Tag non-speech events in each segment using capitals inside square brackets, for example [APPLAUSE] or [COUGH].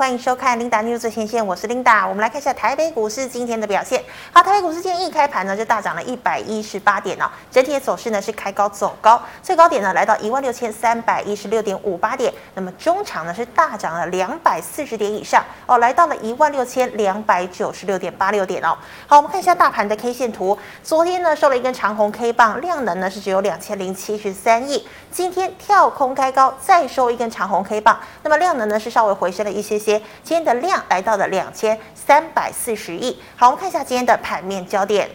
欢迎收看 Linda News 最前线，我是 Linda。我们来看一下台北股市今天的表现。好，台北股市今天一开盘呢就大涨了一百一十八点哦，整体的走势呢是开高走高，最高点呢来到一万六千三百一十六点五八点。那么中场呢是大涨了两百四十点以上哦，来到了一万六千两百九十六点八六点哦。好，我们看一下大盘的 K 线图，昨天呢收了一根长红 K 棒，量能呢是只有两千零七十三亿。今天跳空开高，再收一根长红 K 棒，那么量能呢是稍微回升了一些些。今天的量来到了两千三百四十亿。好，我们看一下今天的盘面焦点。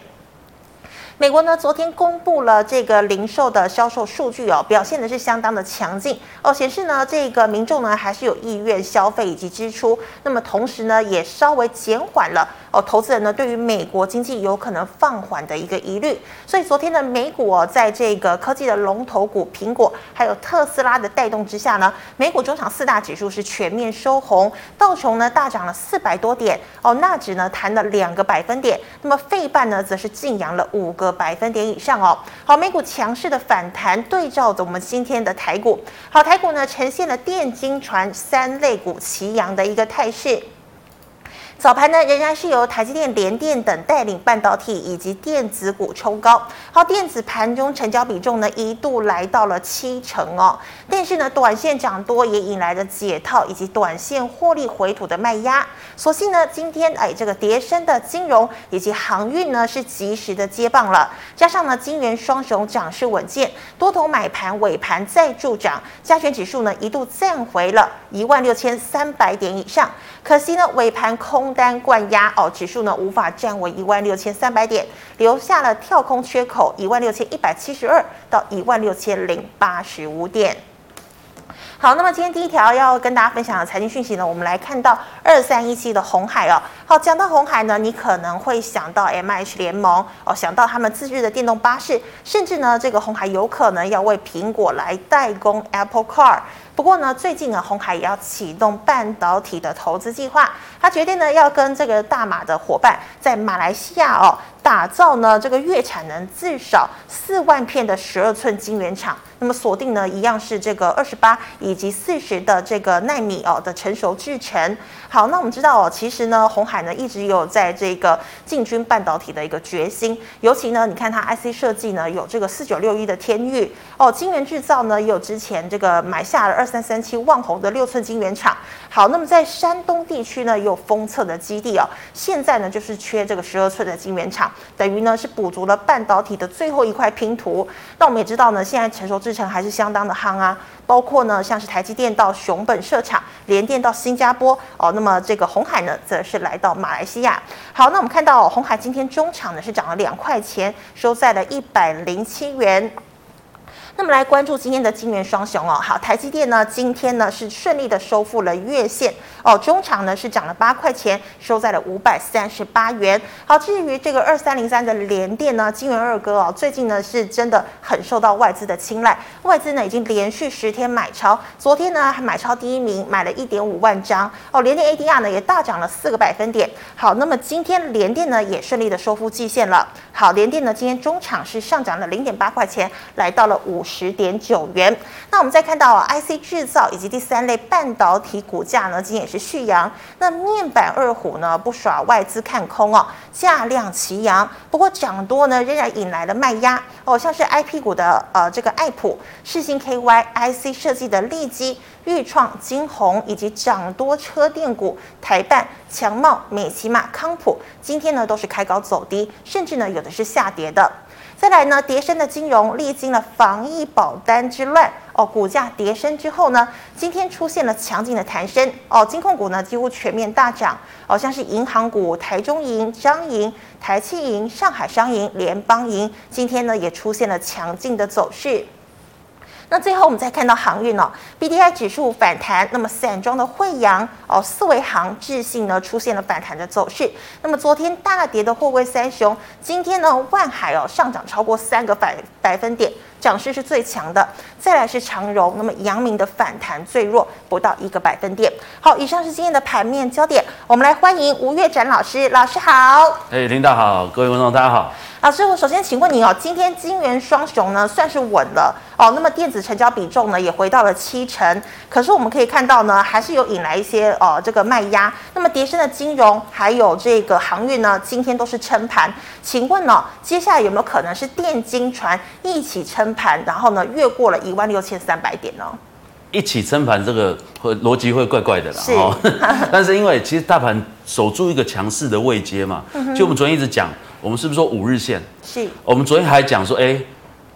美国呢，昨天公布了这个零售的销售数据哦，表现的是相当的强劲哦，显示呢这个民众呢还是有意愿消费以及支出。那么同时呢，也稍微减缓了哦，投资人呢对于美国经济有可能放缓的一个疑虑。所以昨天的美股哦，在这个科技的龙头股苹果还有特斯拉的带动之下呢，美股中场四大指数是全面收红，道琼呢大涨了四百多点哦，纳指呢弹了两个百分点，那么费半呢则是劲扬了五个。百分点以上哦，好，美股强势的反弹，对照着我们今天的台股，好，台股呢呈现了电金传三类股齐扬的一个态势。早盘呢，仍然是由台积电、联电等带领半导体以及电子股冲高。好，电子盘中成交比重呢一度来到了七成哦。但是呢，短线涨多也引来了解套以及短线获利回吐的卖压。所幸呢，今天哎这个跌升的金融以及航运呢是及时的接棒了。加上呢，金元双雄涨势稳健，多头买盘尾盘再助涨，加权指数呢一度站回了一万六千三百点以上。可惜呢，尾盘空单灌压哦，指数呢无法站稳一万六千三百点，留下了跳空缺口一万六千一百七十二到一万六千零八十五点。好，那么今天第一条要跟大家分享的财经讯息呢，我们来看到二三一七的红海哦。好，讲到红海呢，你可能会想到 MH 联盟哦，想到他们自制的电动巴士，甚至呢，这个红海有可能要为苹果来代工 Apple Car。不过呢，最近呢，红海也要启动半导体的投资计划，他决定呢，要跟这个大马的伙伴在马来西亚哦，打造呢这个月产能至少四万片的十二寸晶圆厂。那么锁定呢，一样是这个二十八以及四十的这个奈米哦的成熟制程。好，那我们知道哦，其实呢，红海呢一直有在这个进军半导体的一个决心，尤其呢，你看它 IC 设计呢有这个四九六一的天域哦，晶圆制造呢也有之前这个买下了二三三七旺宏的六寸晶圆厂。好，那么在山东地区呢有封测的基地哦，现在呢就是缺这个十二寸的晶圆厂，等于呢是补足了半导体的最后一块拼图。那我们也知道呢，现在成熟制程还是相当的夯啊，包括呢像是台积电到熊本设厂，联电到新加坡哦，那么。这个红海呢，则是来到马来西亚。好，那我们看到红海今天中场呢是涨了两块钱，收在了一百零七元。那么来关注今天的金圆双雄哦，好，台积电呢今天呢是顺利的收复了月线哦，中场呢是涨了八块钱，收在了五百三十八元。好，至于这个二三零三的联电呢，金圆二哥哦，最近呢是真的很受到外资的青睐，外资呢已经连续十天买超，昨天呢还买超第一名，买了一点五万张哦，联电 ADR 呢也大涨了四个百分点。好，那么今天联电呢也顺利的收复季线了。好，联电呢今天中场是上涨了零点八块钱，来到了五。十点九元。那我们再看到啊 IC 制造以及第三类半导体股价呢，今天也是续扬。那面板二虎呢，不耍外资看空哦，价量齐扬。不过涨多呢，仍然引来了卖压哦，像是 IP 股的呃这个爱普、世芯 KY、IC 设计的利基、钰创、晶宏以及涨多车电股台半、强茂、美琪玛、康普，今天呢都是开高走低，甚至呢有的是下跌的。再来呢，叠升的金融历经了防疫保单之乱哦，股价叠升之后呢，今天出现了强劲的弹升哦，金控股呢几乎全面大涨哦，像是银行股台中银、彰银、台企银、上海商银、联邦银，今天呢也出现了强劲的走势。那最后我们再看到航运哦，B D I 指数反弹，那么散装的惠阳哦，四维航、智信呢出现了反弹的走势。那么昨天大跌的货柜三雄，今天呢万海哦上涨超过三个百百分点。涨势是最强的，再来是长荣，那么阳明的反弹最弱，不到一个百分点。好，以上是今天的盘面焦点，我们来欢迎吴月展老师，老师好。哎，领导好，各位观众大家好。老师，我首先请问你哦，今天金元双雄呢算是稳了哦，那么电子成交比重呢也回到了七成，可是我们可以看到呢，还是有引来一些呃这个卖压。那么叠升的金融还有这个航运呢，今天都是撑盘。请问呢、哦，接下来有没有可能是电金船一起撑盘，然后呢越过了一万六千三百点哦？一起撑盘，这个会逻辑会怪怪的啦。是哦，[LAUGHS] 但是因为其实大盘守住一个强势的位阶嘛，就、嗯、我们昨天一直讲，我们是不是说五日线？是。我们昨天还讲说，哎，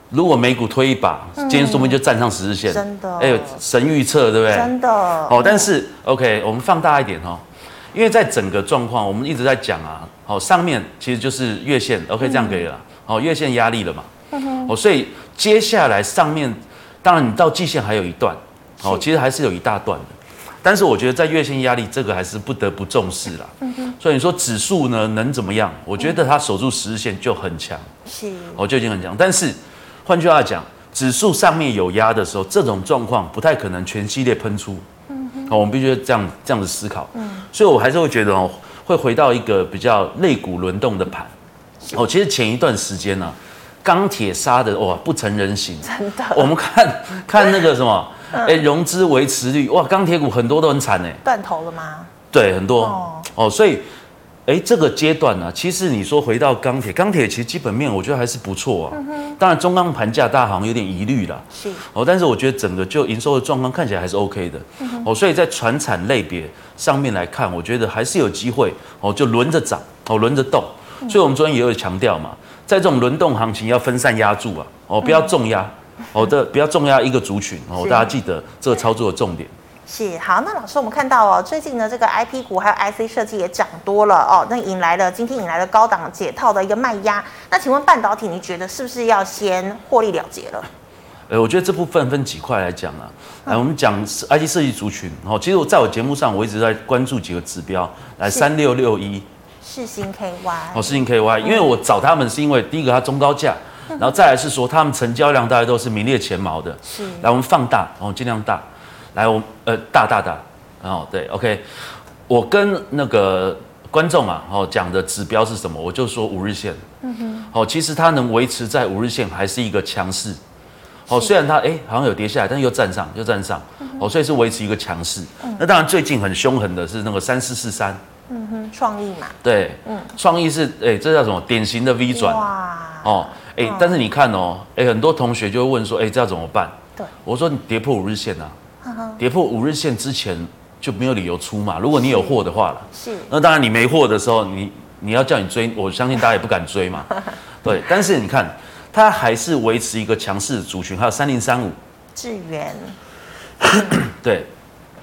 如果美股推一把，嗯、今天说不定就站上十日线。真的。哎，神预测，对不对？真的。哦，但是 OK，我们放大一点哦，因为在整个状况，我们一直在讲啊，好、哦，上面其实就是月线，OK，这样可以了。好、嗯哦，月线压力了嘛。嗯。哦，所以接下来上面，当然你到季线还有一段。哦，其实还是有一大段的，但是我觉得在月线压力这个还是不得不重视啦。嗯哼。所以你说指数呢能怎么样？我觉得它守住十日线就很强。是。哦，就已经很强。但是换句话讲，指数上面有压的时候，这种状况不太可能全系列喷出。嗯哼。哦，我们必须这样这样子思考。嗯。所以我还是会觉得哦，会回到一个比较肋骨轮动的盘。哦，其实前一段时间呢、啊，钢铁杀的哇不成人形。真的。我们看看那个什么。哎、欸，融资维持率哇，钢铁股很多都很惨哎，断头了吗？对，很多哦，哦，所以，哎、欸，这个阶段呢、啊，其实你说回到钢铁，钢铁其实基本面我觉得还是不错啊。嗯、当然，中钢盘价大行有点疑虑了。是。哦，但是我觉得整个就营收的状况看起来还是 OK 的。嗯、哦，所以在传产类别上面来看，我觉得还是有机会哦，就轮着涨哦，轮着动。所以我们昨天也有强调嘛，在这种轮动行情要分散压注啊，哦，不要重压。嗯好的，不要重压一个族群哦，大家记得这个操作的重点。是好，那老师，我们看到哦，最近呢，这个 IP 股还有 IC 设计也涨多了哦，那引来了今天引来了高档解套的一个卖压。那请问半导体，你觉得是不是要先获利了结了？呃，我觉得这部分分几块来讲啊。来，我们讲 IC 设计族群哦，其实我在我节目上我一直在关注几个指标，来三六六一世新 KY 哦，世新 KY，因为我找他们是因为第一个它中高价。然后再来是说，他们成交量大概都是名列前茅的。是。来，我们放大，然后尽量大。来，我们呃大大大，然后对，OK。我跟那个观众啊，哦讲的指标是什么？我就说五日线。嗯哼。哦，其实它能维持在五日线，还是一个强势。哦，虽然它哎好像有跌下来，但又站上，又站上。哦，所以是维持一个强势。那当然最近很凶狠的是那个三四四三。嗯哼，创意嘛。对。嗯。创意是哎，这叫什么？典型的 V 转。哇。哦。哎、欸，但是你看哦，哎、欸，很多同学就会问说，哎、欸，这要怎么办？对，我说你跌破五日线啊，跌破五日线之前就没有理由出嘛。如果你有货的话了，是，那当然你没货的时候，你你要叫你追，我相信大家也不敢追嘛。[LAUGHS] 对，但是你看，它还是维持一个强势的族群，还有三零三五，智源，对，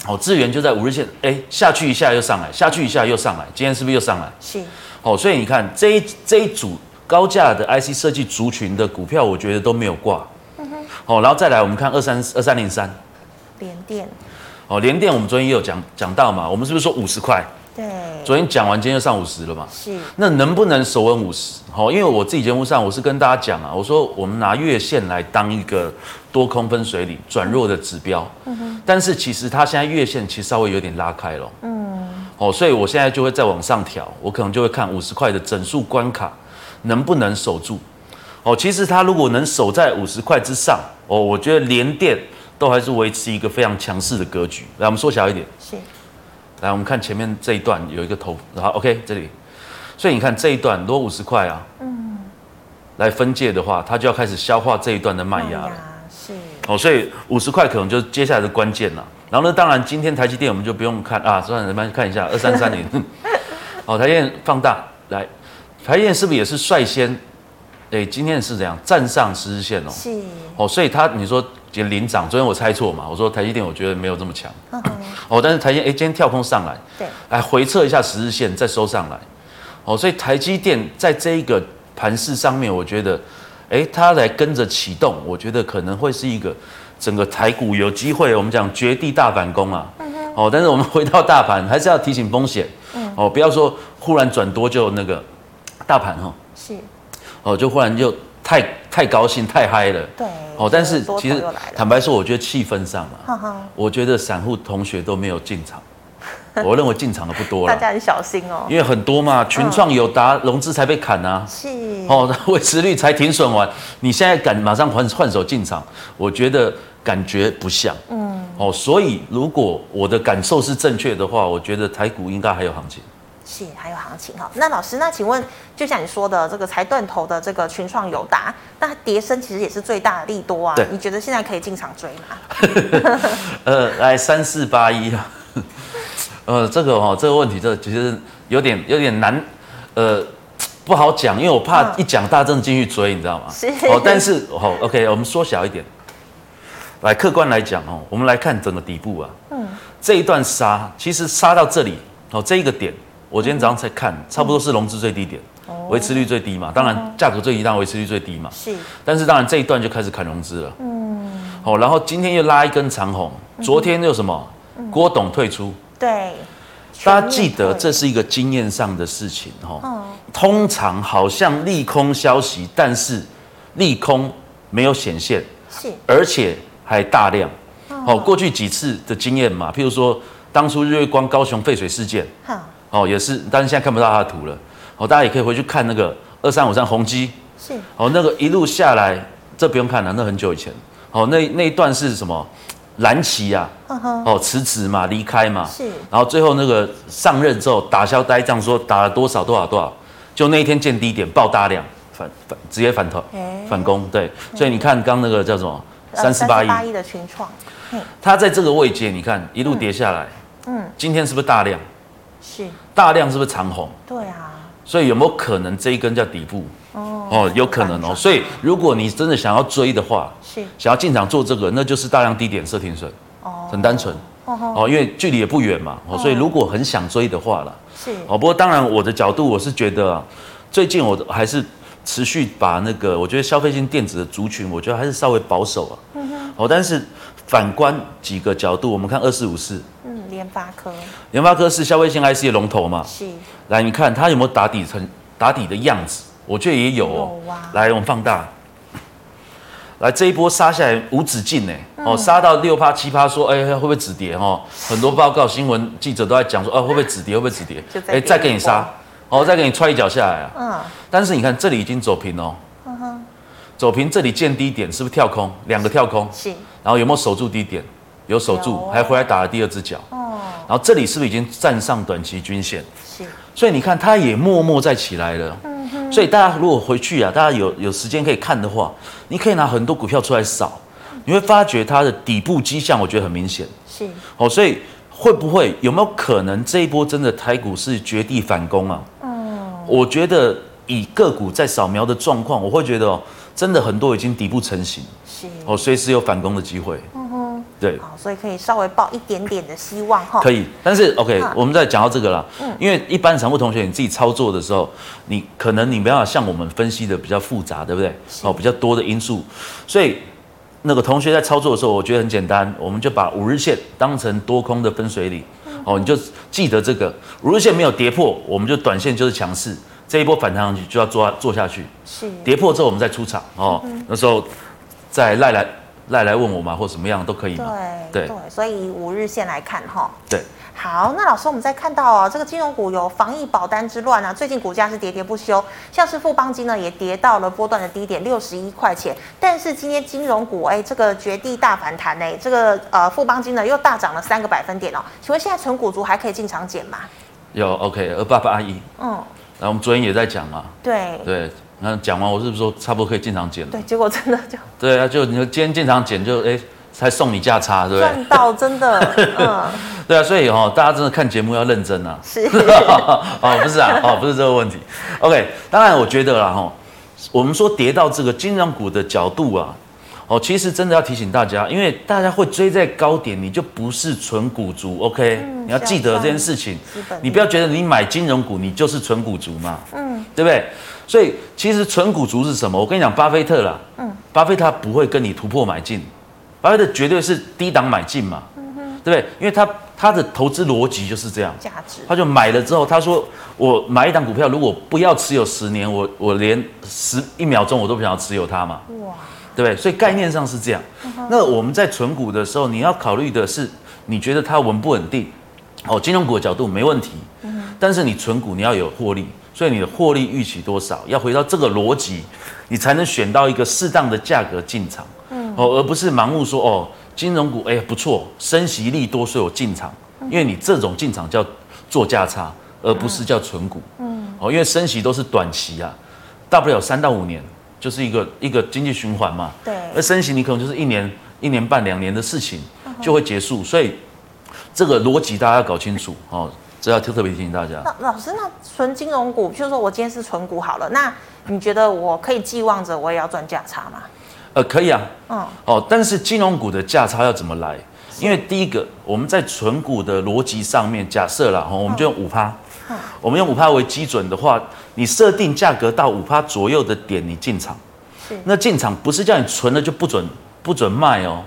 哦，资源就在五日线，哎、欸，下去一下又上来，下去一下又上来，今天是不是又上来？是，哦，所以你看这一这一组。高价的 IC 设计族群的股票，我觉得都没有挂。嗯哼。哦，然后再来，我们看二三二三零三，联电。哦，联电，我们昨天也有讲讲到嘛，我们是不是说五十块？对。昨天讲完，今天就上五十了嘛？是。那能不能守稳五十？好，因为我自己节目上我是跟大家讲啊，我说我们拿月线来当一个多空分水岭转弱的指标。嗯哼。但是其实它现在月线其实稍微有点拉开了。嗯。哦，所以我现在就会再往上调，我可能就会看五十块的整数关卡。能不能守住？哦，其实它如果能守在五十块之上，哦，我觉得连电都还是维持一个非常强势的格局。来，我们缩小一点。是。来，我们看前面这一段有一个头，然后 OK 这里，所以你看这一段如果五十块啊，嗯，来分界的话，它就要开始消化这一段的卖压了。是。哦，所以五十块可能就是接下来的关键了。然后呢，当然今天台积电我们就不用看啊，算了，慢慢看一下二三三零。好，[LAUGHS] 台积电放大来。台积电是不是也是率先？哎、欸，今天是怎样站上十日线哦？是哦，所以它你说领涨，昨天我猜错嘛？我说台积电我觉得没有这么强。嗯、[LAUGHS] 哦，但是台积电哎，今天跳空上来，对，来回测一下十日线再收上来。哦，所以台积电在这一个盘势上面，我觉得，哎、欸，它来跟着启动，我觉得可能会是一个整个台股有机会，我们讲绝地大反攻啊。嗯、哦，但是我们 [LAUGHS] 回到大盘，还是要提醒风险。嗯。哦，不要说忽然转多就那个。大盘哈是哦，就忽然就太太高兴太嗨了，对哦，但是其实坦白说，我觉得气氛上嘛，我觉得散户同学都没有进场，我认为进场的不多了。[LAUGHS] 大家很小心哦，因为很多嘛，群创、有达融资才被砍啊，是哦，[LAUGHS] 维持率才停损完，你现在敢马上换换手进场，我觉得感觉不像。嗯，哦，所以如果我的感受是正确的话，我觉得台股应该还有行情。是还有行情哈，那老师，那请问，就像你说的这个才断头的这个群创友达，那跌升其实也是最大的利多啊。对，你觉得现在可以进场追吗？[LAUGHS] 呃，来三四八一啊，[LAUGHS] 呃，这个哦，这个问题这其实有点有点难，呃，不好讲，因为我怕一讲大家真的进去追，你知道吗？是。哦，但是好，OK，我们缩小一点，来客观来讲哦，我们来看整个底部啊，嗯，这一段杀，其实杀到这里哦，这一个点。我今天早上才看，差不多是融资最低点，维持率最低嘛。当然价格最低，当然维持率最低嘛。是。但是当然这一段就开始砍融资了。嗯。好，然后今天又拉一根长红，昨天又什么？郭董退出。对。大家记得这是一个经验上的事情哈。通常好像利空消息，但是利空没有显现。是。而且还大量。哦。过去几次的经验嘛，譬如说当初日月光高雄废水事件。哦，也是，但是现在看不到它的图了。哦，大家也可以回去看那个二三五三宏基。是。哦，那个一路下来，这不用看了，那很久以前。哦，那那一段是什么？蓝旗啊。哦，辞职嘛，离开嘛。是。然后最后那个上任之后打消呆账，说打了多少多少多少，就那一天见低点爆大量反反直接反头反攻。对。所以你看刚那个叫什么？三四八一的群创。它在这个位阶，你看一路跌下来。嗯。今天是不是大量？是。大量是不是长红？对啊，所以有没有可能这一根叫底部？哦。哦，有可能哦。所以如果你真的想要追的话，是。想要进场做这个，那就是大量低点设停损哦，很单纯。哦，因为距离也不远嘛，哦，所以如果很想追的话了，是。哦。不过当然我的角度我是觉得啊，最近我还是持续把那个我觉得消费性电子的族群，我觉得还是稍微保守啊。嗯哼，哦，但是反观几个角度，我们看二四五四。嗯联发科，联发科是消费性 IC 的龙头嘛？是。来，你看它有没有打底成打底的样子？我觉得也有哦。有啊。来，我们放大。来，这一波杀下来无止境呢。哦，杀到六趴七趴，说，哎，会不会止跌？哦，很多报告新闻记者都在讲说，哦，会不会止跌？会不会止跌？哎，再给你杀，哦，再给你踹一脚下来啊。嗯。但是你看这里已经走平哦。嗯哼。走平，这里见低点，是不是跳空？两个跳空。是。然后有没有守住低点？有守住，还回来打了第二只脚。哦然后这里是不是已经站上短期均线？是，所以你看它也默默在起来了。嗯哼。所以大家如果回去啊，大家有有时间可以看的话，你可以拿很多股票出来扫，你会发觉它的底部迹象，我觉得很明显。是。哦，所以会不会有没有可能这一波真的台股是绝地反攻啊？嗯。我觉得以个股在扫描的状况，我会觉得哦，真的很多已经底部成型。是。哦，随时有反攻的机会。嗯哼对，好，所以可以稍微抱一点点的希望哈。可以，但是 OK，我们再讲到这个啦。嗯，因为一般散户同学你自己操作的时候，你可能你没办法像我们分析的比较复杂，对不对？哦，比较多的因素，所以那个同学在操作的时候，我觉得很简单，我们就把五日线当成多空的分水岭。哦，你就记得这个五日线没有跌破，我们就短线就是强势，这一波反弹上去就要做做下去。是，跌破之后我们再出场哦，那时候再赖来。赖来问我嘛，或什么样都可以嘛。对对，所以以五日线来看哈。对。好，那老师，我们再看到哦，这个金融股有防疫保单之乱啊，最近股价是跌跌不休，像是富邦金呢也跌到了波段的低点六十一块钱，但是今天金融股哎，这个绝地大反弹哎，这个呃富邦金呢又大涨了三个百分点哦，请问现在存股族还可以进场捡吗？有 OK，二八八一。嗯。然后我们昨天也在讲嘛。对。对。那讲完，我是不是说差不多可以进场捡了？对，结果真的就对啊，就你说今天进场捡就哎，才送你价差，对不对？赚到真的，[LAUGHS] 嗯，对啊，所以哦，大家真的看节目要认真啊。是 [LAUGHS] 哦，不是啊，哦，不是这个问题。OK，当然我觉得啦哈，我们说跌到这个金融股的角度啊，哦，其实真的要提醒大家，因为大家会追在高点，你就不是纯股族。OK，你要记得这件事情，你不要觉得你买金融股你就是纯股族嘛，嗯，对不对？所以其实纯股族是什么？我跟你讲，巴菲特啦，嗯，巴菲特他不会跟你突破买进，巴菲特绝对是低档买进嘛，嗯哼，对不对？因为他他的投资逻辑就是这样，价值，他就买了之后，他说我买一档股票，如果不要持有十年，我我连十一秒钟我都不想要持有它嘛，哇，对不对？所以概念上是这样。嗯、那我们在存股的时候，你要考虑的是，你觉得它稳不稳定？哦，金融股的角度没问题，嗯，但是你存股你要有获利，所以你的获利预期多少，要回到这个逻辑，你才能选到一个适当的价格进场，嗯，哦，而不是盲目说哦，金融股哎不错，升息利多，所以我进场，因为你这种进场叫做价差，而不是叫存股，嗯，哦，因为升息都是短期啊，大不了三到五年，就是一个一个经济循环嘛，对，而升息你可能就是一年、一年半、两年的事情就会结束，所以。这个逻辑大家要搞清楚哦，这要特特别提醒大家。那老师，那纯金融股，譬如说我今天是纯股好了，那你觉得我可以寄望着我也要赚价差吗？呃，可以啊。嗯。哦，但是金融股的价差要怎么来？因为第一个，我们在存股的逻辑上面，假设啦，哦，我们就用五趴。嗯。我们用五趴为基准的话，你设定价格到五趴左右的点，你进场。是。那进场不是叫你存了就不准不准卖哦。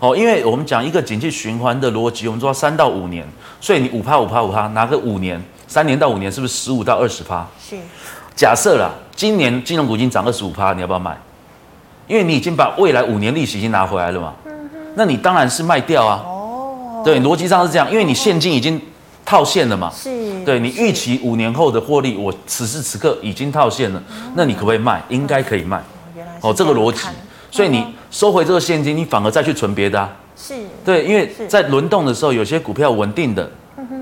哦，因为我们讲一个景气循环的逻辑，我们说三到五年，所以你五趴五趴五趴，拿个五年，三年到五年，是不是十五到二十趴？是。假设啦，今年金融股已经涨二十五趴，你要不要卖？因为你已经把未来五年利息已经拿回来了嘛。那你当然是卖掉啊。哦。对，逻辑上是这样，因为你现金已经套现了嘛。是。对，你预期五年后的获利，我此时此刻已经套现了，那你可不可以卖？应该可以卖。原来。哦，这个逻辑。所以你收回这个现金，你反而再去存别的啊？是，对，因为在轮动的时候，有些股票稳定的，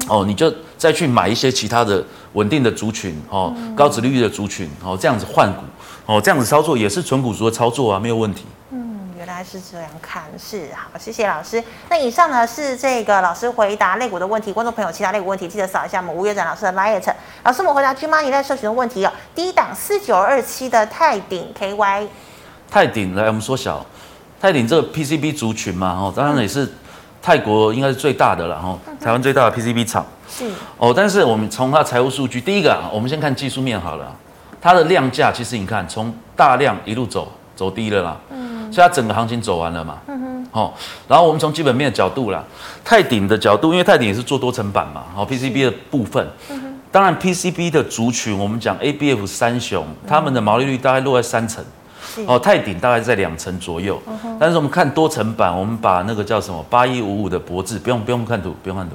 哦，你就再去买一些其他的稳定的族群，哦，高值利率的族群，哦，这样子换股，哦，这样子操作也是存股族的操作啊，没有问题。嗯，原来是这样看，是好，谢谢老师。那以上呢是这个老师回答类股的问题，观众朋友其他类股问题记得扫一下我们吴月展老师的 LINE。老师，我们回答 GMoney 在社群的问题哦。第一档四九二七的泰鼎 KY。泰鼎来，我们缩小，泰鼎这个 PCB 族群嘛，哦，当然也是泰国应该是最大的了，哈，台湾最大的 PCB 厂。是。哦，但是我们从它财务数据，第一个啊，我们先看技术面好了，它的量价其实你看，从大量一路走走低了啦，嗯，所以它整个行情走完了嘛，嗯哼，哦，然后我们从基本面的角度啦，泰鼎的角度，因为泰鼎也是做多层板嘛，哦，PCB 的部分，嗯哼，当然 PCB 的族群，我们讲 ABF 三雄，他们的毛利率大概落在三成。哦，泰鼎大概在两成左右，但是我们看多层板，我们把那个叫什么八一五五的博智，不用不用看图，不用看图，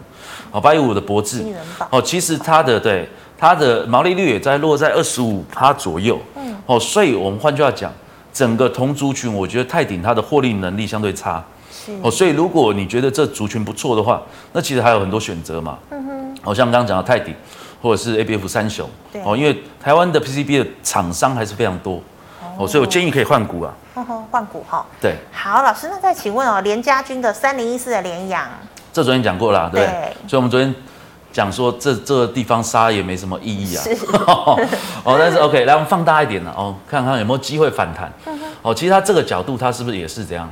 好，八一五五的博智，哦，其实它的对它的毛利率也在落在二十五趴左右，嗯，哦，所以我们换句话讲，整个同族群，我觉得泰鼎它的获利能力相对差，是，哦，所以如果你觉得这族群不错的话，那其实还有很多选择嘛，嗯哼，好像刚刚讲的泰鼎，或者是 ABF 三雄，对，哦，因为台湾的 PCB 的厂商还是非常多。哦，所以我建议可以换股啊。换股哈。对。好，老师，那再请问哦，联家军的三零一四的联阳，这昨天讲过了，对。对。所以我们昨天讲说，这这个地方杀也没什么意义啊。[LAUGHS] 哦，但是 OK，来我们放大一点了哦，看看有没有机会反弹。嗯。哦，其实它这个角度，它是不是也是这样，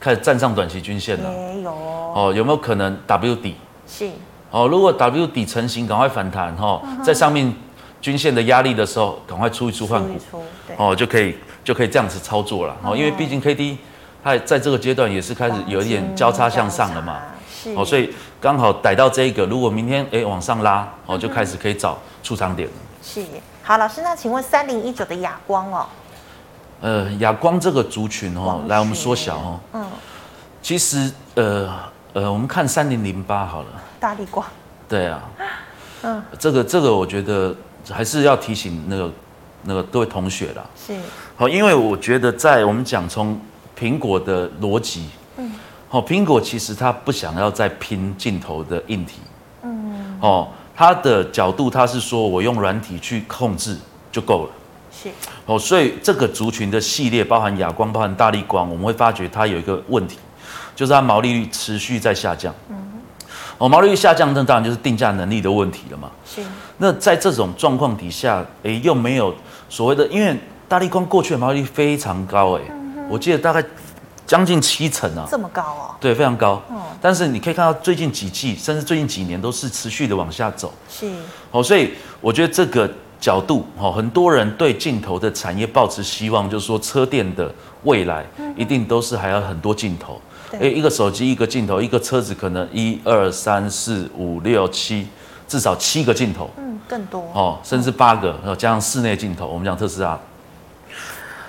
开始站上短期均线了？也有。哦，有没有可能 W 底？是。哦，如果 W 底成型，赶快反弹哈，在上面。均线的压力的时候，赶快出一出换股，哦，就可以就可以这样子操作了哦。因为毕竟 K D 它在这个阶段也是开始有一点交叉向上了嘛，哦，所以刚好逮到这一个，如果明天哎往上拉，哦，就开始可以找出场点。了。是，好，老师，那请问三零一九的哑光哦，呃，哑光这个族群哦，来我们缩小哦，嗯，其实呃呃，我们看三零零八好了，大力光，对啊，嗯，这个这个我觉得。还是要提醒那个那个各位同学啦，是。好，因为我觉得在我们讲从苹果的逻辑，嗯，好，苹果其实它不想要再拼镜头的硬体，嗯，哦，它的角度它是说我用软体去控制就够了，是，哦，所以这个族群的系列包含亚光，包含大力光，我们会发觉它有一个问题，就是它毛利率持续在下降，嗯。哦，毛利率下降，那当然就是定价能力的问题了嘛。是。那在这种状况底下，哎，又没有所谓的，因为大力光过去的毛利率非常高，哎、嗯，我记得大概将近七成啊。这么高哦？对，非常高。嗯。但是你可以看到最近几季，甚至最近几年都是持续的往下走。是。哦，所以我觉得这个角度，哦，很多人对镜头的产业抱持希望，就是说车店的未来一定都是还要很多镜头。哎，一个手机一个镜头，一个车子可能一二三四五六七，至少七个镜头，嗯，更多哦，甚至八个，然后加上室内镜头，我们讲特斯拉。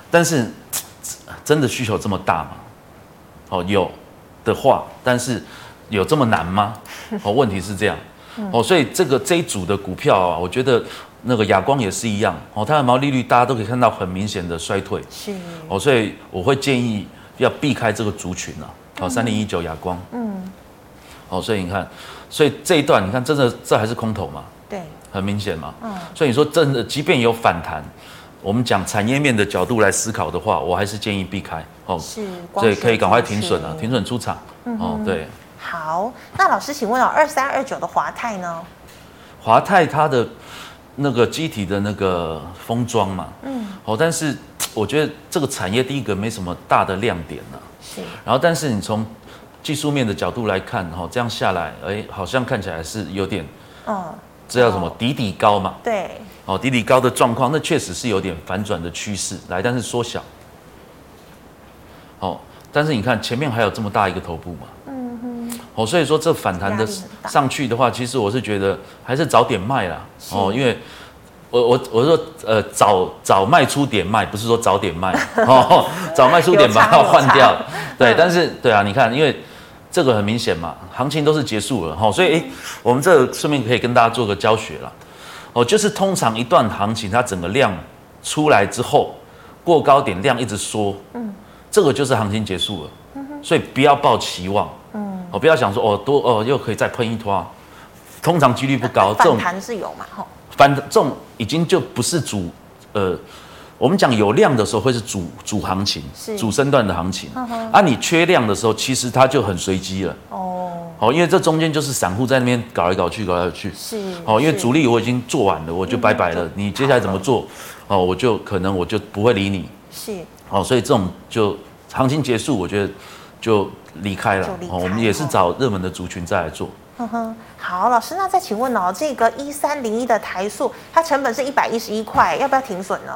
但是 [TSK] 真的需求这么大吗？哦，有的话，但是有这么难吗？[LAUGHS] 哦，问题是这样，哦，所以这个这一组的股票啊，我觉得那个亚光也是一样，哦，它的毛利率大家都可以看到很明显的衰退，是，哦，所以我会建议要避开这个族群啊，哦，三零一九亚光，嗯，哦，所以你看，所以这一段你看，真的这还是空头嘛？对，很明显嘛，嗯，所以你说真的，即便有反弹。我们讲产业面的角度来思考的话，我还是建议避开哦。是，对可以赶快停损了，停损出场。嗯、哦，对。好，那老师，请问哦，二三二九的华泰呢？华泰它的那个机体的那个封装嘛，嗯，哦，但是我觉得这个产业第一个没什么大的亮点呢、啊。是。然后，但是你从技术面的角度来看，哈，这样下来，哎，好像看起来是有点，嗯，这叫什么？底底高嘛。对。哦，底底高的状况，那确实是有点反转的趋势来，但是缩小。哦，但是你看前面还有这么大一个头部嘛，嗯哼。哦，所以说这反弹的上去的话，其实我是觉得还是早点卖啦。哦，因为我我我说呃早早卖出点卖，不是说早点卖 [LAUGHS] 哦，早卖出点把它换掉。对，但是对啊，你看，因为这个很明显嘛，行情都是结束了哈，所以诶，我们这顺便可以跟大家做个教学了。哦，就是通常一段行情，它整个量出来之后，过高点量一直缩，嗯，这个就是行情结束了，嗯，所以不要抱期望，嗯，哦，不要想说哦多哦又可以再喷一拖，通常几率不高，这种反弹是有嘛，吼，反这种已经就不是主，呃，我们讲有量的时候会是主主行情，是主升段的行情，啊，你缺量的时候，其实它就很随机了，哦。好，因为这中间就是散户在那边搞来搞去，搞来搞去。是。好，因为主力我已经做完了，我就拜拜了。嗯、你接下来怎么做？哦，我就可能我就不会理你。是。哦，所以这种就行情结束，我觉得就离开了。哦，我们也是找热门的族群再来做。哼哼。好，老师，那再请问哦，这个一三零一的台塑，它成本是一百一十一块，要不要停损呢？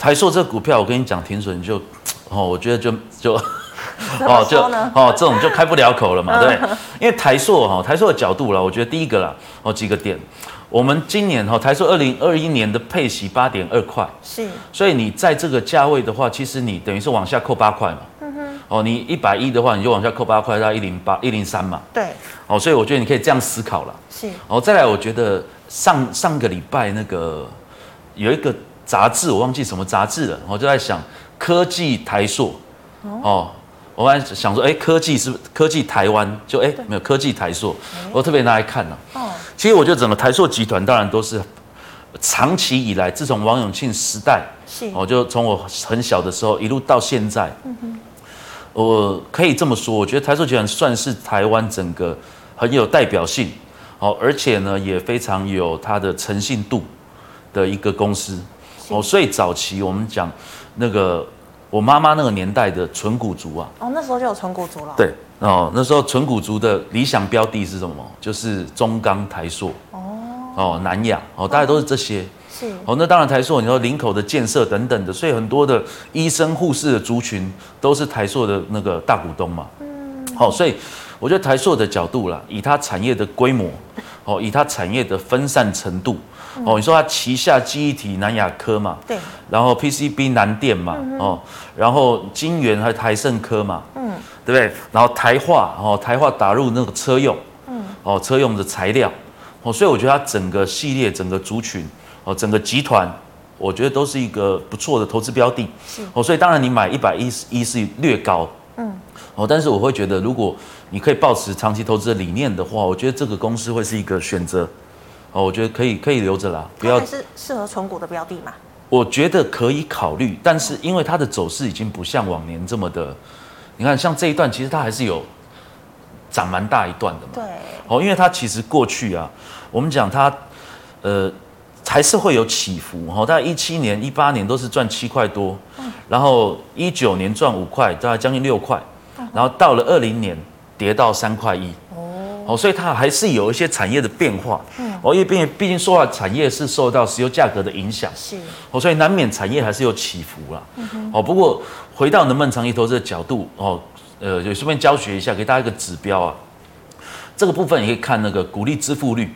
台塑这个股票，我跟你讲停损就，[TSK] 哦，我觉得就就。哦，就哦，这种就开不了口了嘛，[LAUGHS] 对，因为台塑哈，台塑的角度啦，我觉得第一个啦，哦几个点，我们今年哈台塑二零二一年的配息八点二块，是，所以你在这个价位的话，其实你等于是往下扣八块嘛，嗯哼，哦，你一百一的话，你就往下扣八块，到一零八一零三嘛，对，哦，所以我觉得你可以这样思考了，是，哦，再来，我觉得上上个礼拜那个有一个杂志，我忘记什么杂志了，我就在想科技台塑，哦。我还想说，哎，科技是科技台湾？就哎，没有科技台塑，我特别拿来看呢。哦，其实我觉得整个台塑集团当然都是长期以来，自从王永庆时代，是，我就从我很小的时候一路到现在，嗯哼，我可以这么说，我觉得台塑集团算是台湾整个很有代表性，哦，而且呢也非常有它的诚信度的一个公司，哦，所以早期我们讲那个。我妈妈那个年代的纯股族啊，哦，那时候就有纯股族了。对，哦，那时候纯股族的理想标的是什么？就是中钢、台塑，哦，哦，南亚，哦，大概都是这些。是，哦，那当然台塑，你说林口的建设等等的，所以很多的医生、护士的族群都是台塑的那个大股东嘛。嗯，好，所以我觉得台塑的角度啦，以它产业的规模，哦，以它产业的分散程度。哦，你说它旗下记忆体南亚科嘛，对，然后 PCB 南电嘛，嗯、哦，然后金圆还有台盛科嘛，嗯，对不对？然后台化，哦，台化打入那个车用，嗯，哦，车用的材料，哦，所以我觉得它整个系列、整个族群，哦，整个集团，我觉得都是一个不错的投资标的，是，哦，所以当然你买一百一十一是略高，嗯，哦，但是我会觉得，如果你可以保持长期投资的理念的话，我觉得这个公司会是一个选择。哦，我觉得可以，可以留着啦，不要。是适合存股的标的嘛？我觉得可以考虑，但是因为它的走势已经不像往年这么的，你看像这一段，其实它还是有涨蛮大一段的嘛。对。哦，因为它其实过去啊，我们讲它，呃，还是会有起伏。哦，大概一七年、一八年都是赚七块多，嗯，然后一九年赚五块，大概将近六块，然后到了二零年跌到三块一。哦，所以它还是有一些产业的变化。嗯，哦，因为毕竟毕竟说啊，产业是受到石油价格的影响。是。哦，所以难免产业还是有起伏啦。嗯哼。哦，不过回到能不能长期投资的角度，哦，呃，就顺便教学一下，给大家一个指标啊。这个部分你可以看那个股利支付率。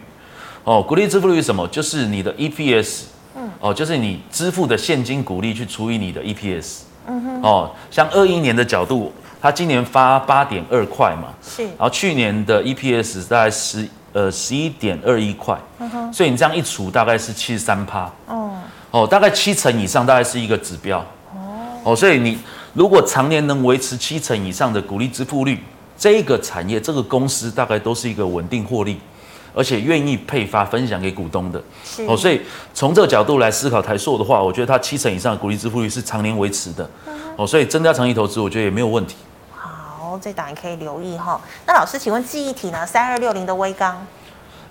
哦，股利支付率是什么？就是你的 EPS。嗯。哦，就是你支付的现金股利去除以你的 EPS。嗯哼。哦，像二一年的角度。它今年发八点二块嘛，是，然后去年的 EPS 大概十呃十一点二一块，嗯哼，所以你这样一除大概是七十三趴，哦，哦，大概七成以上大概是一个指标，哦，哦，所以你如果常年能维持七成以上的股利支付率，这个产业这个公司大概都是一个稳定获利。而且愿意配发分享给股东的，是。哦，所以从这个角度来思考台塑的话，我觉得它七成以上的股利支付率是常年维持的，嗯、哦，所以增加长期投资，我觉得也没有问题。好，这档也可以留意哈。那老师，请问记忆体呢？三二六零的微钢，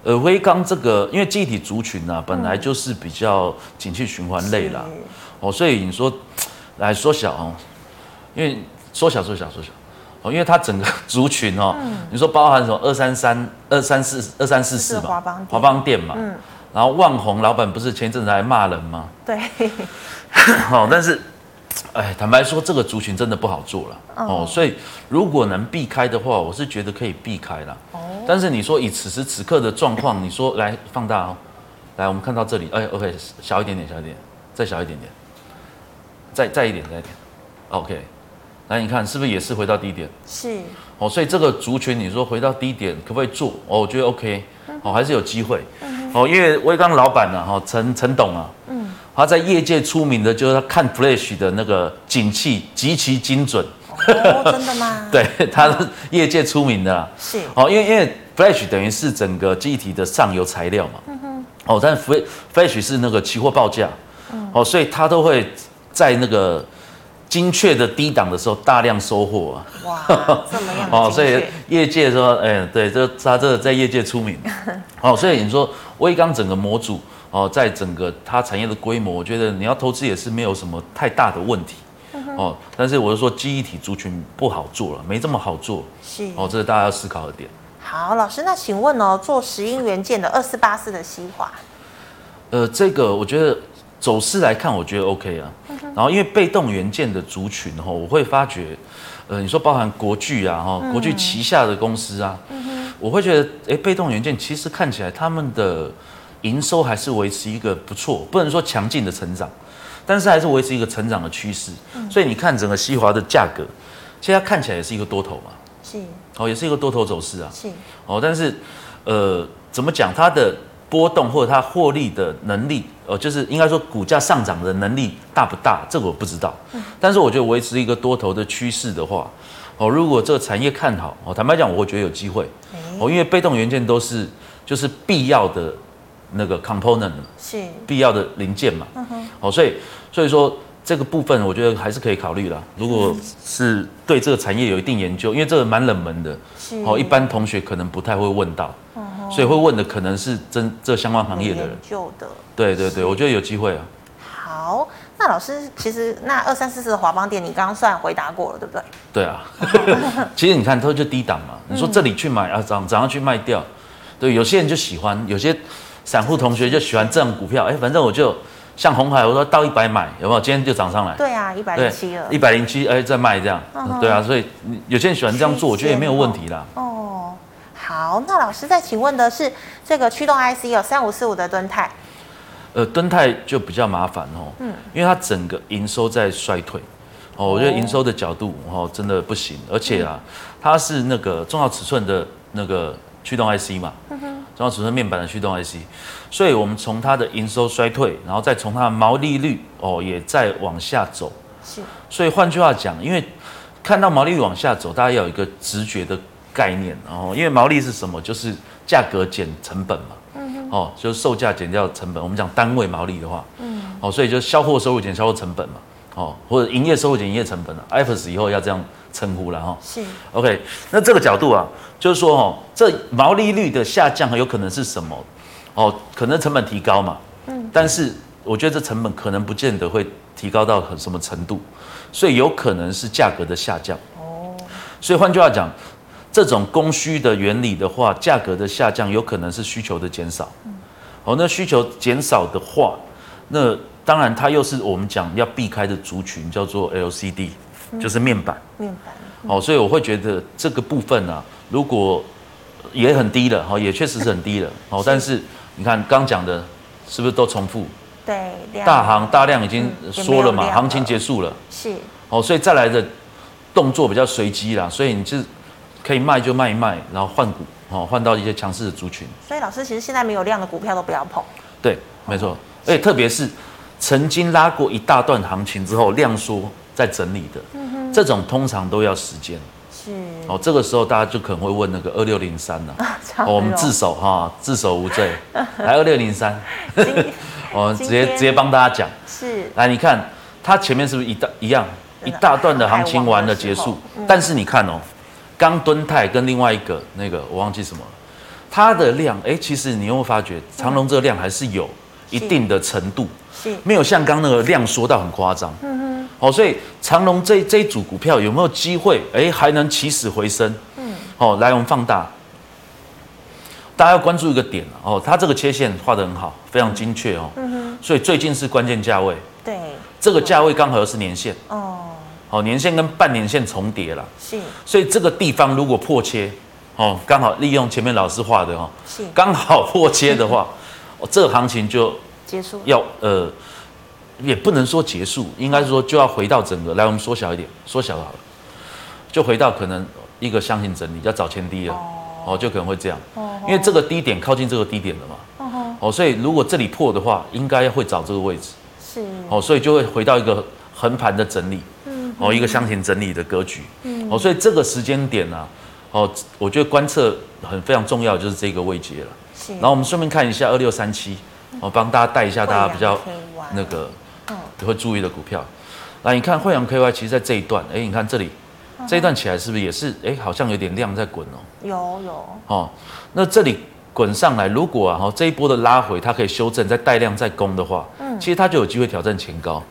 呃，微刚这个，因为记忆体族群呢、啊，本来就是比较景气循环类啦，哦，所以你说 [TSK] 来缩小哦，因为缩小缩小缩小。哦，因为它整个族群哦，嗯、你说包含什么二三三、二三四、二三四四嘛，华邦华邦电嘛，嗯，然后万宏老板不是前阵子还骂人吗？对，好，[LAUGHS] 但是，哎，坦白说，这个族群真的不好做了哦，哦，所以如果能避开的话，我是觉得可以避开了。哦，但是你说以此时此刻的状况，你说来放大哦，来我们看到这里，哎，OK，小一点点，小一点，再小一点点，再再一点，再一点，OK。来，你看是不是也是回到低点？是哦，所以这个族群你说回到低点可不可以做？哦，我觉得 OK，哦，还是有机会。哦，因为威刚老板呢，哈，陈陈董啊，嗯，他在业界出名的就是他看 Flash 的那个景气极其精准。哦，真的吗？[LAUGHS] 对，他是业界出名的。是哦，因为因为 Flash 等于是整个记忆体的上游材料嘛。嗯哼。哦，但 Flash 是那个期货报价。嗯。哦，所以他都会在那个。精确的低档的时候大量收货啊！哇，[LAUGHS] 这么样哦，所以业界说，哎、欸，对，这他这在业界出名。[LAUGHS] 哦，所以你说威刚整个模组哦，在整个它产业的规模，我觉得你要投资也是没有什么太大的问题。哦，但是我是说记忆体族群不好做了，没这么好做。是哦，这是大家要思考的点。好，老师，那请问哦，做石英元件的二四八四的西华，呃，这个我觉得。走势来看，我觉得 OK 啊。然后因为被动元件的族群哈，我会发觉，呃，你说包含国巨啊哈，国巨旗下的公司啊，我会觉得，哎，被动元件其实看起来他们的营收还是维持一个不错，不能说强劲的成长，但是还是维持一个成长的趋势。所以你看整个西华的价格，现在看起来也是一个多头嘛，是哦，也是一个多头走势啊，是哦，但是呃，怎么讲它的？波动或者它获利的能力，呃，就是应该说股价上涨的能力大不大？这个我不知道。嗯但是我觉得维持一个多头的趋势的话，哦，如果这个产业看好，哦，坦白讲，我会觉得有机会。哦，因为被动元件都是就是必要的那个 component，是必要的零件嘛。嗯哼。哦，所以所以说这个部分我觉得还是可以考虑啦。如果是对这个产业有一定研究，因为这个蛮冷门的，是哦，一般同学可能不太会问到。所以会问的可能是真这相关行业的人，研究的，对对对，我觉得有机会啊。好，那老师其实那二三四四的华邦店，你刚刚算回答过了，对不对？对啊，[LAUGHS] 其实你看它就低档嘛，你说这里去买啊，涨涨上去卖掉，对，有些人就喜欢，有些散户同学就喜欢这种股票，哎，反正我就像红海，我说到一百买，有没有？今天就涨上来。对啊，一百零七了，一百零七，哎，再卖这样，对啊，所以有些人喜欢这样做，我觉得也没有问题啦。哦好，那老师再请问的是这个驱动 IC 有三五四五的敦泰，呃，敦泰就比较麻烦哦，嗯，因为它整个营收在衰退，哦，我觉得营收的角度哦真的不行，而且啊，它是那个重要尺寸的那个驱动 IC 嘛，嗯哼，重要尺寸面板的驱动 IC，所以我们从它的营收衰退，然后再从它的毛利率哦也在往下走，是，所以换句话讲，因为看到毛利率往下走，大家要有一个直觉的。概念，然后因为毛利是什么？就是价格减成本嘛，嗯哼，哦，就是售价减掉成本。我们讲单位毛利的话，嗯，哦，所以就销货收入减销货成本嘛，哦，或者营业收入减营业成本了。IFRS 以后要这样称呼了哈，是，OK。那这个角度啊，就是说哦，这毛利率的下降有可能是什么？哦，可能成本提高嘛，嗯，但是我觉得这成本可能不见得会提高到很什么程度，所以有可能是价格的下降。哦，所以换句话讲。这种供需的原理的话，价格的下降有可能是需求的减少。嗯哦，那需求减少的话，那当然它又是我们讲要避开的族群，叫做 LCD，就是面板。面板。哦，所以我会觉得这个部分啊，如果也很低了，哈，也确实是很低了。哦，[LAUGHS] 但是你看刚讲的，是不是都重复？对。大行大量已经说了嘛，行情结束了。是。哦，所以再来的。动作比较随机啦，所以你就可以卖就卖一卖，然后换股哦，换到一些强势的族群。所以老师其实现在没有量的股票都不要碰。对，没错，而且特别是曾经拉过一大段行情之后量缩在整理的，这种通常都要时间。是。哦，这个时候大家就可能会问那个二六零三了，我们自首哈，自首无罪，[LAUGHS] 来二六零三，我们 [LAUGHS] 直接直接帮大家讲。是，来你看它前面是不是一大一样一大段的行情完了结束？但是你看哦，刚敦泰跟另外一个那个我忘记什么了，它的量哎，其实你有没有发觉长隆这个量还是有一定的程度，是没有像刚那个量缩到很夸张。嗯哼，好，所以长隆这这一组股票有没有机会？哎，还能起死回生？嗯，好，来我们放大，大家要关注一个点哦，它这个切线画得很好，非常精确哦。嗯哼，所以最近是关键价位。对，这个价位刚好又是年线。哦，好，年线跟半年线重叠了。是，所以这个地方如果破切，哦，刚好利用前面老师画的哦，是，刚好破切的话。[LAUGHS] 这个行情就结束，要呃，也不能说结束，应该是说就要回到整个。来，我们缩小一点，缩小好了，就回到可能一个箱型整理，要找前低了，哦，就可能会这样，因为这个低点靠近这个低点了嘛，哦，所以如果这里破的话，应该会找这个位置，是，哦，所以就会回到一个横盘的整理，嗯，哦，一个箱型整理的格局，嗯，哦，所以这个时间点呢，哦，我觉得观测很非常重要，就是这个位阶了。然后我们顺便看一下二六三七，我帮大家带一下大家比较那个会注意的股票。来，你看惠阳 KY，其实在这一段，哎，你看这里这一段起来是不是也是哎，好像有点量在滚哦？有有。哦，那这里滚上来，如果啊，这一波的拉回，它可以修正，再带量再攻的话，嗯，其实它就有机会挑战前高。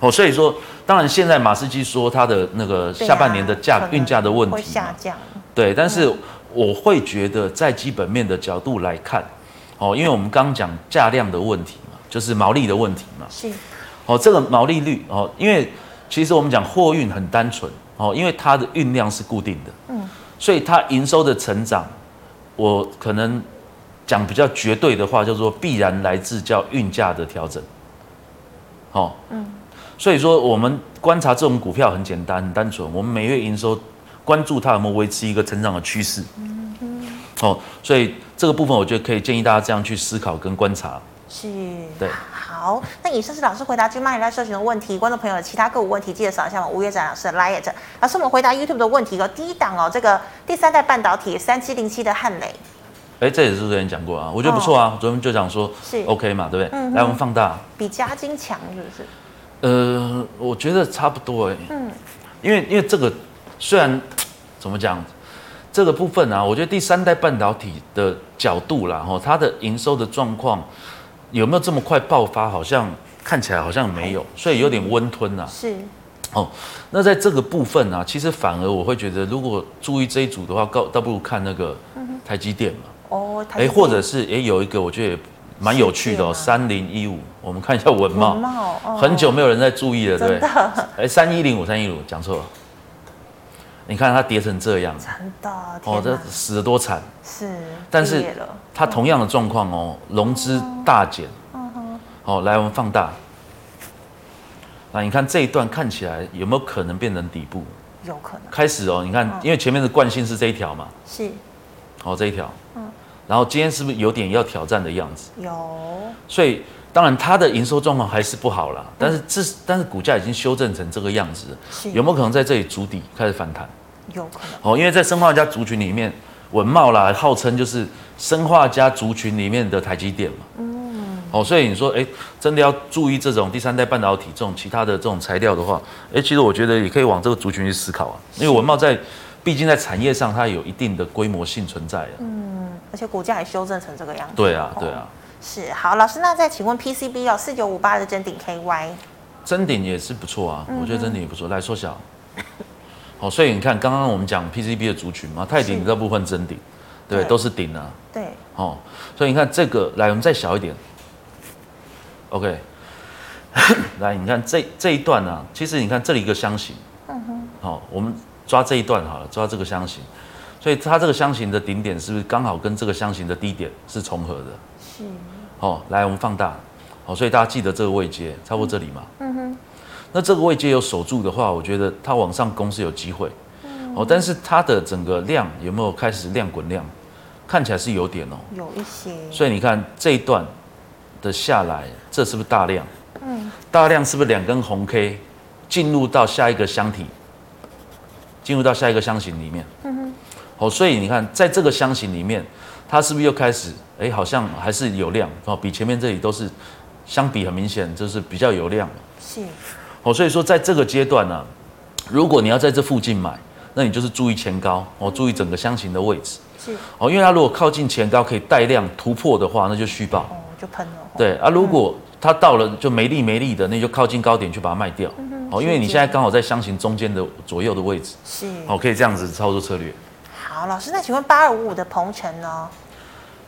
哦，所以说，当然现在马士基说它的那个下半年的价运价的问题会下降。对，但是。我会觉得，在基本面的角度来看，哦，因为我们刚刚讲价量的问题嘛，就是毛利的问题嘛。是。哦，这个毛利率哦，因为其实我们讲货运很单纯哦，因为它的运量是固定的。嗯。所以它营收的成长，我可能讲比较绝对的话，叫做必然来自叫运价的调整。哦。嗯。所以说，我们观察这种股票很简单、很单纯，我们每月营收。关注它有没有维持一个成长的趋势，嗯哼，哦，所以这个部分我觉得可以建议大家这样去思考跟观察。是，对，好，那以上是老师回答 GMoney Live 社群的问题，观众朋友的其他个股问题，记得扫一下我们吴月展老师的 LINE。老师，我们回答 YouTube 的问题，第一档哦，这个第三代半导体三七零七的汉磊，哎，这也是之前讲过啊，我觉得不错啊，哦、昨天就讲说是 OK 嘛，对不对？嗯、来，我们放大，比嘉金强是不是？呃，我觉得差不多哎，嗯，因为因为这个。虽然 [TSK] 怎么讲，这个部分啊，我觉得第三代半导体的角度啦，哈，它的营收的状况有没有这么快爆发？好像看起来好像没有，所以有点温吞呐。是。哦，那在这个部分啊，其实反而我会觉得，如果注意这一组的话，倒倒不如看那个台积电嘛。哦。哎，或者是也有一个我觉得也蛮有趣的哦，三零一五，我们看一下文茂。文茂。很久没有人在注意了，对。哎，三一零五，三一五，讲错了。你看它跌成这样，真的哦，这死得多惨。是，但是它同样的状况哦，融资大减。嗯哼。好，来我们放大。那你看这一段看起来有没有可能变成底部？有可能。开始哦，你看，因为前面的惯性是这一条嘛。是。好，这一条。嗯。然后今天是不是有点要挑战的样子？有。所以当然它的营收状况还是不好啦，但是这但是股价已经修正成这个样子，有没有可能在这里筑底开始反弹？有可能哦，因为在生化家族群里面，文茂啦，号称就是生化家族群里面的台积电嘛。嗯。哦，所以你说，哎，真的要注意这种第三代半导体这种其他的这种材料的话，哎，其实我觉得也可以往这个族群去思考啊。因为文茂在，毕竟在产业上它有一定的规模性存在啊。嗯，而且股价也修正成这个样子。对啊，对啊。是好，老师，那再请问 PCB 哦，四九五八的真顶 KY。真顶也是不错啊，我觉得真顶也不错。来缩小。[LAUGHS] 哦，所以你看，刚刚我们讲 PCB 的族群嘛，泰鼎这部分真顶，对，都是顶啊。对。哦，所以你看这个，来，我们再小一点。OK。[COUGHS] 来，你看这这一段呢、啊，其实你看这里一个箱型。嗯哼。好，我们抓这一段好了，抓这个箱型。所以它这个箱型的顶点是不是刚好跟这个箱型的低点是重合的？是。哦，来，我们放大。哦，所以大家记得这个位阶，差不多这里嘛。嗯哼。那这个位阶有守住的话，我觉得它往上攻是有机会。哦，但是它的整个量有没有开始量滚量？看起来是有点哦，有一些。所以你看这一段的下来，这是不是大量？嗯，大量是不是两根红 K 进入到下一个箱体，进入到下一个箱型里面？嗯哼。哦，所以你看在这个箱型里面，它是不是又开始？哎，好像还是有量哦，比前面这里都是相比很明显，就是比较有量。是。哦，所以说在这个阶段呢、啊，如果你要在这附近买，那你就是注意前高哦，注意整个箱型的位置。是。哦，因为它如果靠近前高可以带量突破的话，那就续报。哦，就喷了。对啊，如果它到了就没力没力的，那就靠近高点去把它卖掉。嗯、哦，因为你现在刚好在箱型中间的左右的位置。是。哦，可以这样子操作策略。好，老师，那请问八二五五的鹏程呢？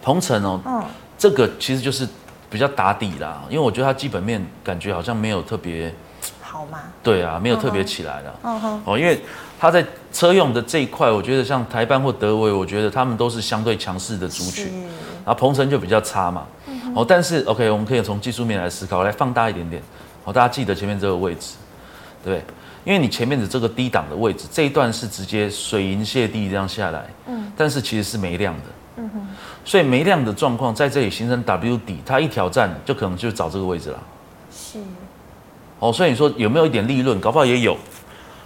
鹏程哦，嗯，这个其实就是比较打底啦，因为我觉得它基本面感觉好像没有特别。[TSK] 好吗？对啊，没有特别起来了。嗯哼。哦，因为它在车用的这一块，我觉得像台半或德微，我觉得他们都是相对强势的族群。然后鹏程就比较差嘛。嗯。哦，但是 OK，我们可以从技术面来思考，来放大一点点。好，大家记得前面这个位置，对，因为你前面的这个低档的位置，这一段是直接水银泻地这样下来。嗯。但是其实是没量的。嗯哼。所以没量的状况在这里形成 W 底，它一挑战就可能就找这个位置了。是。哦，所以你说有没有一点利润？搞不好也有。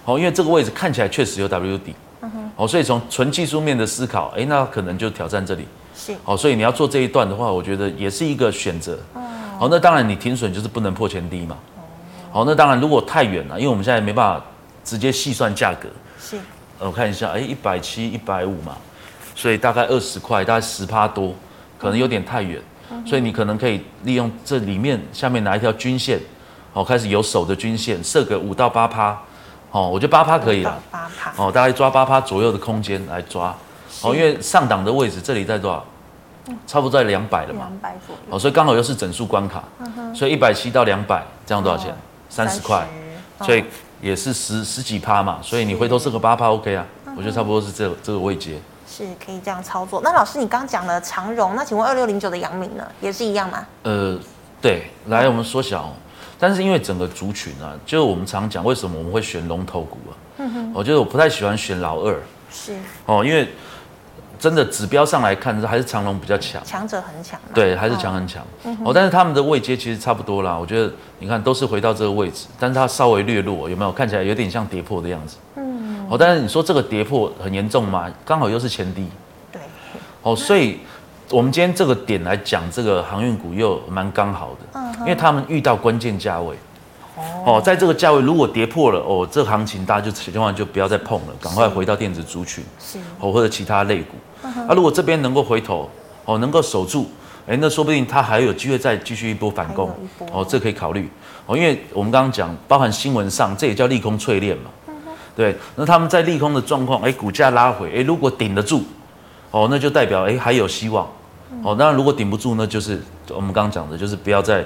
哦，因为这个位置看起来确实有 W 底。嗯哼。哦，所以从纯技术面的思考，哎，那可能就挑战这里。是。哦，所以你要做这一段的话，我觉得也是一个选择。哦。哦，那当然你停损就是不能破前低嘛。哦。哦，那当然如果太远了，因为我们现在没办法直接细算价格。是。我看一下，哎，一百七、一百五嘛，所以大概二十块，大概十趴多，可能有点太远。嗯。所以你可能可以利用这里面下面哪一条均线。哦，开始有手的均线，设个五到八趴，哦，我觉得八趴可以了，八趴，哦，大概抓八趴左右的空间来抓，哦，因为上档的位置这里在多少？差不多在两百了嘛，两百左右，哦，所以刚好又是整数关卡，所以一百七到两百，这样多少钱？三十块，所以也是十十几趴嘛，所以你回头设个八趴 OK 啊，我觉得差不多是这個这个位阶，是可以这样操作。那老师，你刚讲了长荣，那请问二六零九的阳明呢，也是一样吗？呃，对，来我们缩小。但是因为整个族群啊，就是我们常讲为什么我们会选龙头股啊？嗯哼，我觉得我不太喜欢选老二。是。哦，因为真的指标上来看，还是长龙比较强。强者很强。对，还是强很强。哦，但是他们的位阶其实差不多啦。我觉得你看都是回到这个位置，但是它稍微略弱，有没有？看起来有点像跌破的样子。嗯。哦，但是你说这个跌破很严重吗？刚好又是前低。对。哦，所以。我们今天这个点来讲，这个航运股又蛮刚好的，因为他们遇到关键价位，哦，在这个价位如果跌破了，哦，这个行情大家就千万就不要再碰了，赶快回到电子族群，是，哦，或者其他类股，啊，如果这边能够回头，哦，能够守住，哎，那说不定它还有机会再继续一波反攻，哦，这可以考虑，哦，因为我们刚刚讲，包含新闻上，这也叫利空淬炼嘛，对，那他们在利空的状况，哎，股价拉回，哎，如果顶得住。哦，那就代表哎还有希望，哦，当然如果顶不住那，就是我们刚刚讲的，就是不要再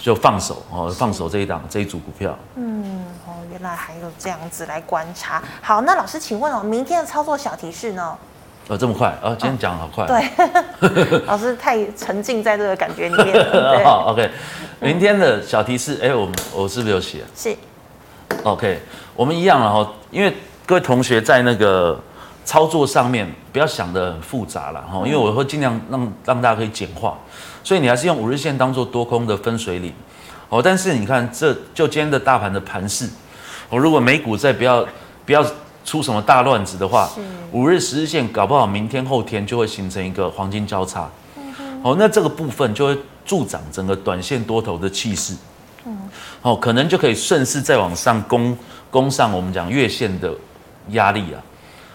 就放手哦，放手这一档这一组股票。嗯，哦，原来还有这样子来观察。好，那老师请问哦，明天的操作小提示呢？呃，这么快啊，哦，今天讲好快。对，[LAUGHS] 老师太沉浸在这个感觉里面了。[LAUGHS] 好，OK，明天的小提示，哎，我我是不是有写？是。OK，我们一样了哈，因为各位同学在那个。操作上面不要想的很复杂了哈，因为我会尽量让让大家可以简化，所以你还是用五日线当做多空的分水岭哦。但是你看，这就今天的大盘的盘势，哦如果美股再不要不要出什么大乱子的话，五日十日线搞不好明天后天就会形成一个黄金交叉，哦，那这个部分就会助长整个短线多头的气势，哦，可能就可以顺势再往上攻攻上我们讲月线的压力啊。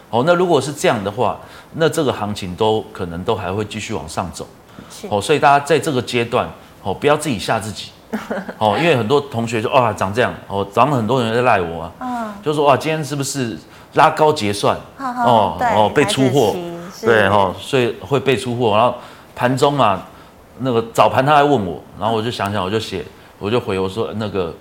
哦，那如果是这样的话，那这个行情都可能都还会继续往上走。是哦，所以大家在这个阶段，哦，不要自己吓自己。[LAUGHS] 哦，因为很多同学就哇长这样，哦，长了很多人在赖我啊。嗯。就说哇，今天是不是拉高结算？哦哦，被出货。对哦，所以会被出货。然后盘中嘛，那个早盘他还问我，然后我就想想，我就写，我就回我说那个，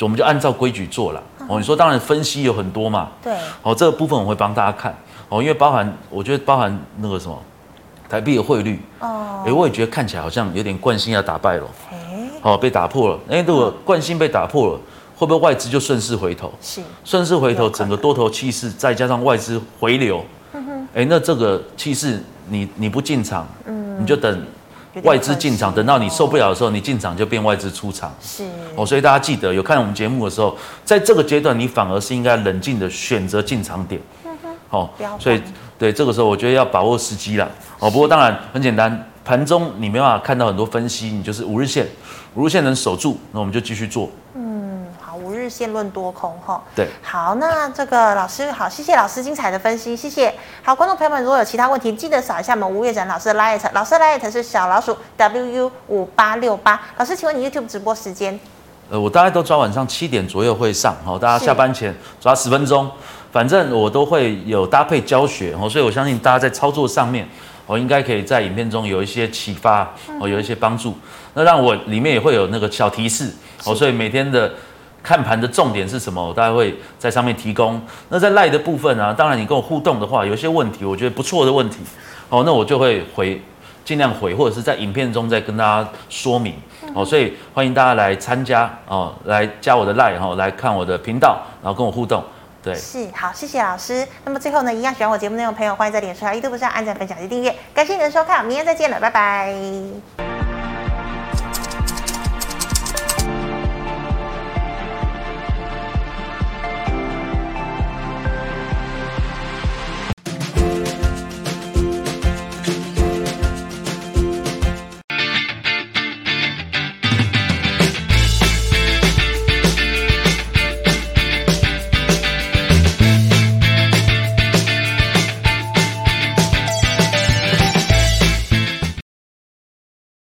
我们就按照规矩做了。哦，你说当然分析有很多嘛，对，哦，这个部分我会帮大家看，哦，因为包含我觉得包含那个什么台币的汇率，哦，哎，我也觉得看起来好像有点惯性要打败了，哎，哦，被打破了，哎，如果惯性被打破了，会不会外资就顺势回头？是，顺势回头，整个多头气势再加上外资回流，哎、嗯欸，那这个气势你你不进场，嗯，你就等外资进场，等到你受不了的时候，你进场就变外资出场。是，哦，所以大家记得有看我们节目的时候，在这个阶段你反而是应该冷静的选择进场点。好，所以对这个时候我觉得要把握时机了。哦，不过当然很简单，盘中你没办法看到很多分析，你就是五日线。五日线能守住，那我们就继续做。嗯，好，五日线论多空哈。对，好，那这个老师好，谢谢老师精彩的分析，谢谢。好，观众朋友们，如果有其他问题，记得扫一下我们吴月展老师的 Light，老师的 Light 是小老鼠 WU 五八六八。老师，请问你 YouTube 直播时间？呃，我大概都抓晚上七点左右会上，好，大家下班前抓十分钟，反正我都会有搭配教学，哦，所以我相信大家在操作上面。我应该可以在影片中有一些启发，哦，有一些帮助。那让我里面也会有那个小提示，哦，所以每天的看盘的重点是什么，我大概会在上面提供。那在赖的部分啊，当然你跟我互动的话，有一些问题我觉得不错的问题，哦，那我就会回，尽量回，或者是在影片中再跟大家说明。哦，所以欢迎大家来参加，哦，来加我的赖，然后来看我的频道，然后跟我互动。是好，谢谢老师。那么最后呢，一样喜欢我节目内容的朋友，欢迎在脸书、YouTube 上按赞、分享及订阅。感谢你的收看，明天再见了，拜拜。